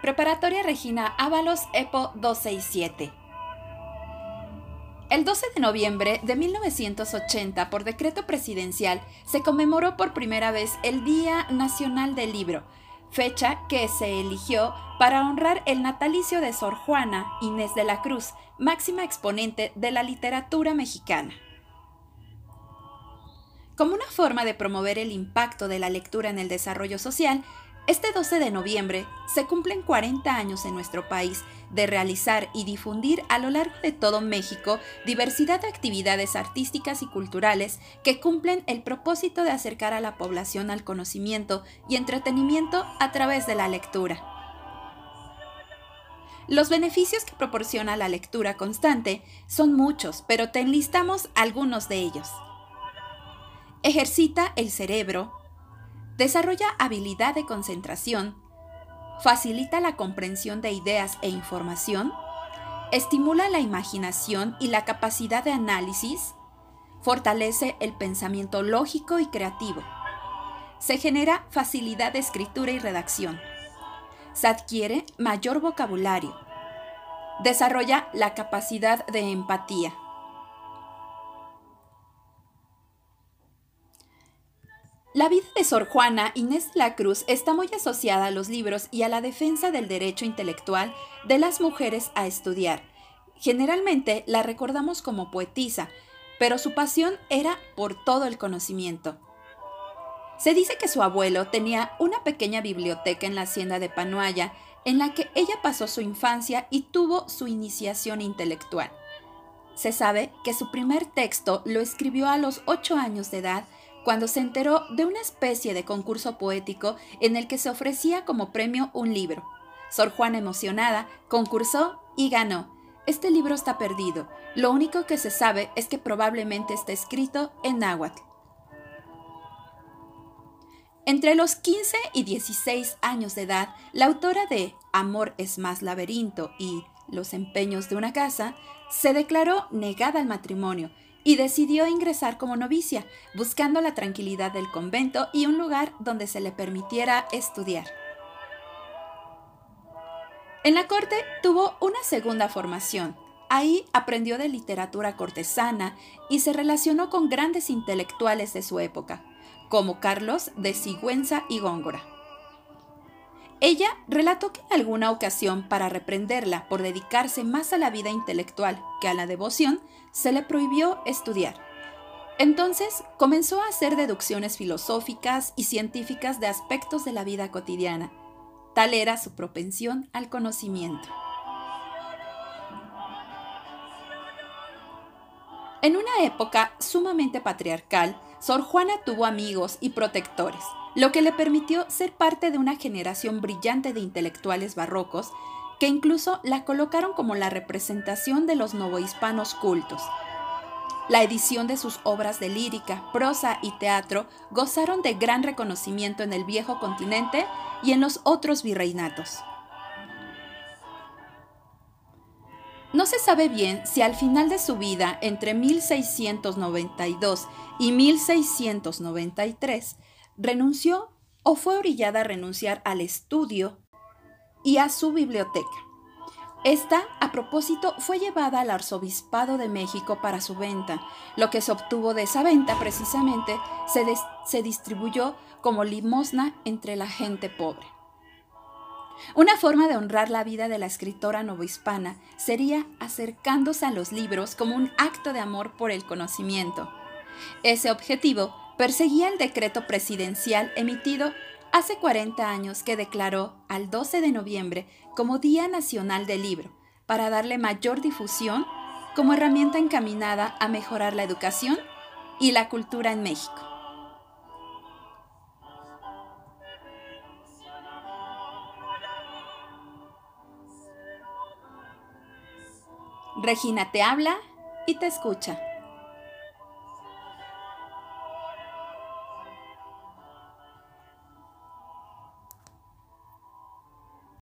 Preparatoria Regina Ábalos EPO 267. El 12 de noviembre de 1980, por decreto presidencial, se conmemoró por primera vez el Día Nacional del Libro, fecha que se eligió para honrar el natalicio de Sor Juana Inés de la Cruz, máxima exponente de la literatura mexicana. Como una forma de promover el impacto de la lectura en el desarrollo social, este 12 de noviembre se cumplen 40 años en nuestro país de realizar y difundir a lo largo de todo México diversidad de actividades artísticas y culturales que cumplen el propósito de acercar a la población al conocimiento y entretenimiento a través de la lectura. Los beneficios que proporciona la lectura constante son muchos, pero te enlistamos algunos de ellos. Ejercita el cerebro, desarrolla habilidad de concentración, facilita la comprensión de ideas e información, estimula la imaginación y la capacidad de análisis, fortalece el pensamiento lógico y creativo, se genera facilidad de escritura y redacción, se adquiere mayor vocabulario, desarrolla la capacidad de empatía, La vida de Sor Juana Inés de la Cruz está muy asociada a los libros y a la defensa del derecho intelectual de las mujeres a estudiar. Generalmente la recordamos como poetisa, pero su pasión era por todo el conocimiento. Se dice que su abuelo tenía una pequeña biblioteca en la hacienda de Panuaya, en la que ella pasó su infancia y tuvo su iniciación intelectual. Se sabe que su primer texto lo escribió a los ocho años de edad cuando se enteró de una especie de concurso poético en el que se ofrecía como premio un libro. Sor Juana, emocionada, concursó y ganó. Este libro está perdido. Lo único que se sabe es que probablemente está escrito en náhuatl. Entre los 15 y 16 años de edad, la autora de Amor es más laberinto y Los empeños de una casa se declaró negada al matrimonio y decidió ingresar como novicia, buscando la tranquilidad del convento y un lugar donde se le permitiera estudiar. En la corte tuvo una segunda formación. Ahí aprendió de literatura cortesana y se relacionó con grandes intelectuales de su época, como Carlos de Sigüenza y Góngora. Ella relató que en alguna ocasión, para reprenderla por dedicarse más a la vida intelectual que a la devoción, se le prohibió estudiar. Entonces comenzó a hacer deducciones filosóficas y científicas de aspectos de la vida cotidiana. Tal era su propensión al conocimiento. En una época sumamente patriarcal, Sor Juana tuvo amigos y protectores, lo que le permitió ser parte de una generación brillante de intelectuales barrocos que incluso la colocaron como la representación de los novohispanos cultos. La edición de sus obras de lírica, prosa y teatro gozaron de gran reconocimiento en el viejo continente y en los otros virreinatos. No se sabe bien si al final de su vida, entre 1692 y 1693, renunció o fue orillada a renunciar al estudio y a su biblioteca. Esta, a propósito, fue llevada al Arzobispado de México para su venta. Lo que se obtuvo de esa venta, precisamente, se, se distribuyó como limosna entre la gente pobre. Una forma de honrar la vida de la escritora novohispana sería acercándose a los libros como un acto de amor por el conocimiento. Ese objetivo perseguía el decreto presidencial emitido hace 40 años que declaró al 12 de noviembre como Día Nacional del Libro, para darle mayor difusión como herramienta encaminada a mejorar la educación y la cultura en México. Regina te habla y te escucha.